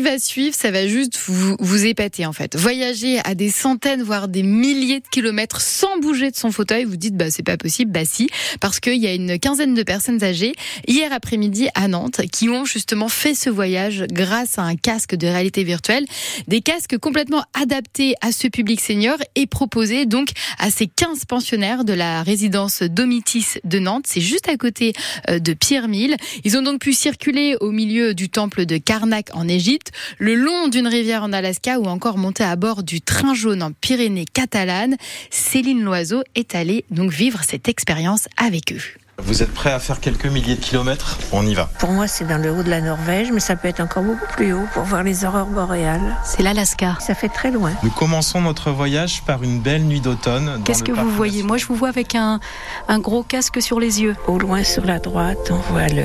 va suivre, ça va juste vous, vous épater en fait. Voyager à des centaines, voire des milliers de kilomètres sans bouger de son fauteuil, vous dites bah c'est pas possible, bah si, parce qu'il y a une quinzaine de personnes âgées hier après-midi à Nantes qui ont justement fait ce voyage grâce à un casque de réalité virtuelle, des casques complètement adaptés à ce public senior et proposés donc à ces 15 pensionnaires de la résidence Domitis de Nantes. C'est juste à côté euh, de Pierre-Mille. Ils ont donc pu circuler au milieu du temple de Karnak en Égypte le long d'une rivière en Alaska ou encore monter à bord du train jaune en Pyrénées catalanes. Céline Loiseau est allée donc vivre cette expérience avec eux. Vous êtes prêt à faire quelques milliers de kilomètres? On y va. Pour moi, c'est dans le haut de la Norvège, mais ça peut être encore beaucoup plus haut pour voir les aurores boréales. C'est l'Alaska. Ça fait très loin. Nous commençons notre voyage par une belle nuit d'automne. Qu'est-ce que vous voyez? Moi, je vous vois avec un, un gros casque sur les yeux. Au loin, sur la droite, on voit le,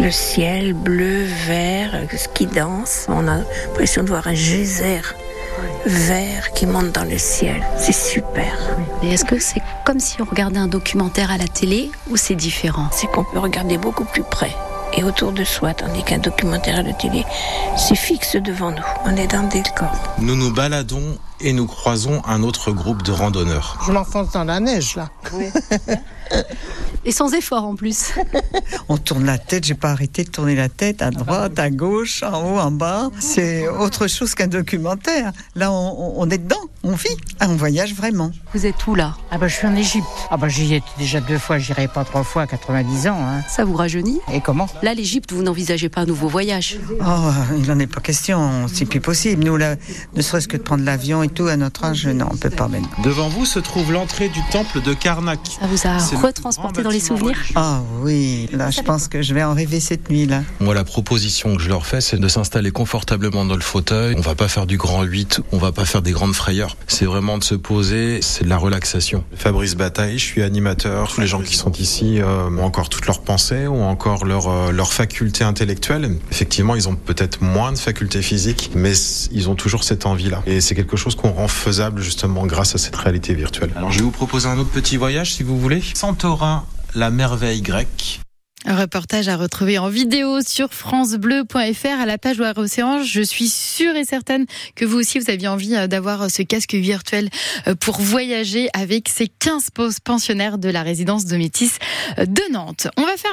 le ciel bleu, vert, ce qui danse. On a l'impression de voir un geyser vert qui monte dans le ciel. C'est super. Et est-ce que c'est comme si on regardait un documentaire à la télé ou c'est différent? C'est qu'on peut regarder beaucoup plus près et autour de soi, tandis qu'un documentaire à la télé, c'est fixe devant nous. On est dans le décor. Nous nous baladons et nous croisons un autre groupe de randonneurs. Je m'enfonce dans la neige là. Oui. et sans effort en plus. On tourne la tête, j'ai pas arrêté de tourner la tête à droite, à gauche, en haut, en bas. C'est autre chose qu'un documentaire. Là, on, on, est dedans, on vit, on voyage vraiment. Vous êtes où là? Ah bah je suis en Égypte. Ah bah j'y étais déjà deux fois, j'irai pas trois fois à 90 ans. Hein. Ça vous rajeunit? Et comment? Là, l'Égypte, vous n'envisagez pas un nouveau voyage? Oh, il n'en est pas question, c'est plus possible. Nous, là, ne serait-ce que de prendre l'avion et tout, à notre âge, non, on peut pas maintenant. Devant vous se trouve l'entrée du temple de Karnak. Ça vous a retransporté dans les souvenirs Ah oui, là, je pense que je vais en rêver cette nuit-là. Moi, la proposition que je leur fais, c'est de s'installer confortablement dans le fauteuil. On va pas faire du grand 8, on va pas faire des grandes frayeurs. C'est vraiment de se poser, c'est de la relaxation. Fabrice Bataille, je suis animateur. Tous les gens qui sont ici euh, ont encore toutes leurs pensées, ont encore leur, euh, leur faculté intellectuelle. Effectivement, ils ont peut-être moins de facultés physiques, mais ils ont toujours cette envie-là. Et c'est quelque chose qu'on rend faisable justement grâce à cette réalité virtuelle. Alors je vais vous proposer un autre petit voyage si vous voulez. Santorin, la merveille grecque. Un reportage à retrouver en vidéo sur francebleu.fr à la page Loire Océan. Je suis sûre et certaine que vous aussi vous aviez envie d'avoir ce casque virtuel pour voyager avec ces 15 pensionnaires de la résidence de Métis de Nantes. On va faire